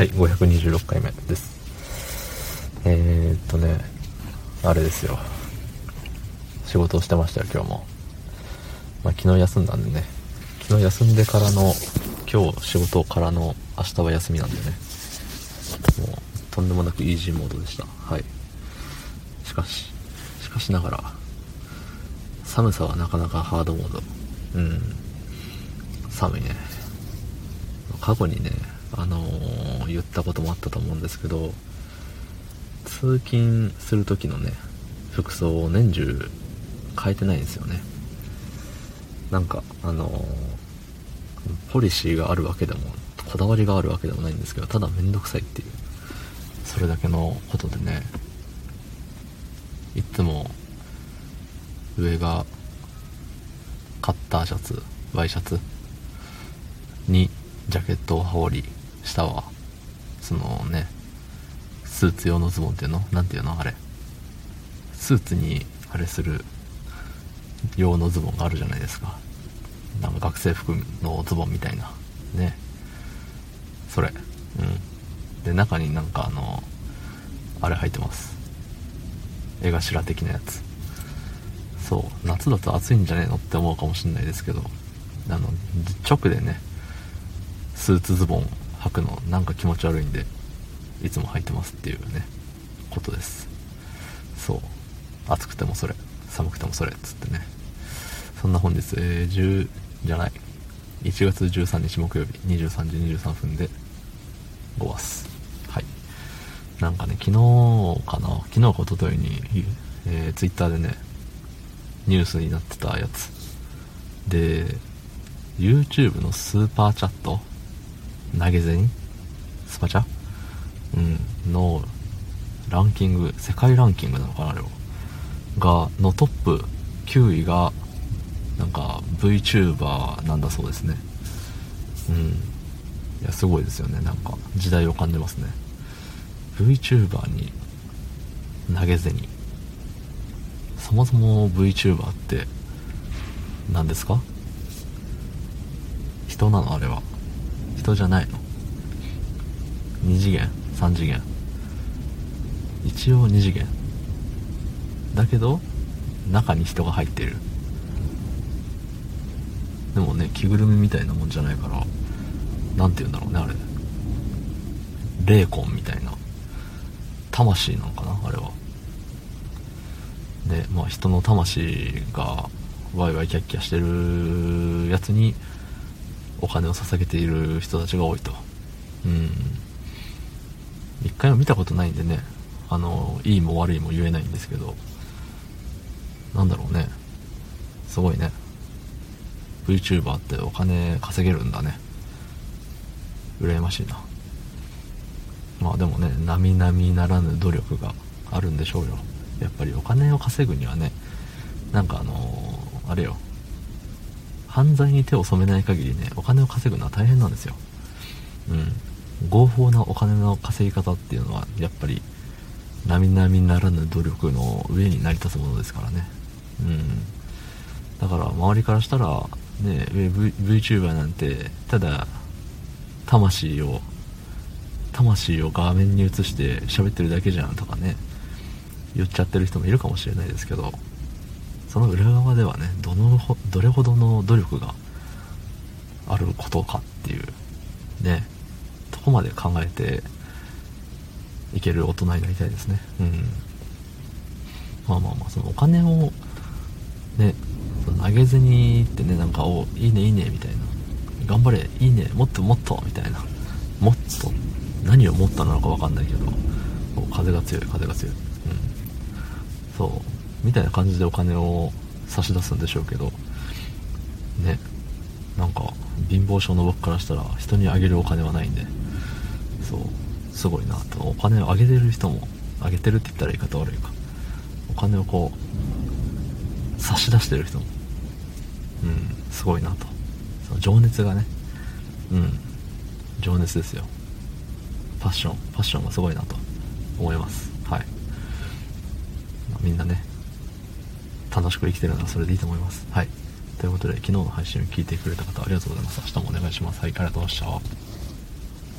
はい、526回目です。えー、っとね、あれですよ。仕事をしてましたよ、今日も。まあ、昨日休んだんでね。昨日休んでからの、今日仕事からの明日は休みなんでね。もう、とんでもなくイージーモードでした。はい。しかし、しかしながら、寒さはなかなかハードモード。うん。寒いね。過去にね、あのー言ったこともあったと思うんですけど、通勤する時のね、服装を年中変えてないんですよね。なんか、あのーポリシーがあるわけでも、こだわりがあるわけでもないんですけど、ただめんどくさいっていう、それだけのことでね、いつも、上が、カッターシャツ、ワイシャツにジャケットを羽織り下は。そのねスーツ用のズボンっていうの？なんていうの？あれ。スーツにあれする用のズボンがあるじゃないですか。なんか学生服のズボンみたいな。ね。それ。うん。で中になんかあのあれ入ってます。絵頭的なやつ。そう。夏だと暑いんじゃねえの？って思うかもしれないですけど。あの直でねスーツズボン履くのなんか気持ち悪いんでいつも履いてますっていうねことです。そう。暑くてもそれ寒くてもそれっつってね。そんな本日、えー10じゃない。1月13日木曜日23時23分で5話す。はい。なんかね昨日かな。昨日か一昨日に、えー、ツイッターでねニュースになってたやつ。で YouTube のスーパーチャット投げ銭スパチャ？うん。のランキング世界ランキングなのかなあれは。がのトップ9位がなんか VTuber なんだそうですね。うん。いやすごいですよね。なんか時代を感じますね。VTuber に投げ銭そもそも VTuber って何ですか？人なのあれは。人じゃないの？2次元？3次元？一応2次元。だけど中に人が入ってる。でもね着ぐるみみたいなもんじゃないから何て言うんだろうねあれ。霊魂みたいな。魂なのかな？あれは。でまあ人の魂がワイワイキャッキャしてるやつにお金を捧げている人たちが多いと。うん。一回も見たことないんでねあのいいも悪いも言えないんですけどなんだろうね。すごいね。VTuber ってお金稼げるんだね。羨ましいな。まあでもね並々ならぬ努力があるんでしょうよ。やっぱりお金を稼ぐにはねなんかあのーあれよ。犯罪に手を染めない限りねお金を稼ぐのは大変なんですよ。うん。合法なお金の稼ぎ方っていうのはやっぱり並々ならぬ努力の上に成り立つものですからね。うん。だから周りからしたらね v VTuber なんてただ魂を魂を画面に映して喋ってるだけじゃんとかね言っちゃってる人もいるかもしれないですけどその裏側ではねどのどれほどの努力があることかっていうねとこまで考えていける大人になりたいですね。うん。まあまあまあそのお金をねその投げ銭ってねなんかおいいねいいねみたいな。頑張れいいねもっともっとみたいな。もっと何をもっとなのか分かんないけど風が強い風が強い。うん。そう。みたいな感じでお金を差し出すんでしょうけど。ね。なんか貧乏症の僕からしたら人にあげるお金はないんで。そう。すごいなと。お金をあげてる人もあげてるって言ったら言い方悪いか。お金をこう差し出してる人も。うん。すごいなと。その情熱がね。うん。情熱ですよ。パッション。パッションがすごいなと思います。はい、みんなね楽しく生きてるならそれでいいと思います。はい。ということで昨日の配信を聞いてくれた方ありがとうございます。明日もお願いします。はいありがとうございました。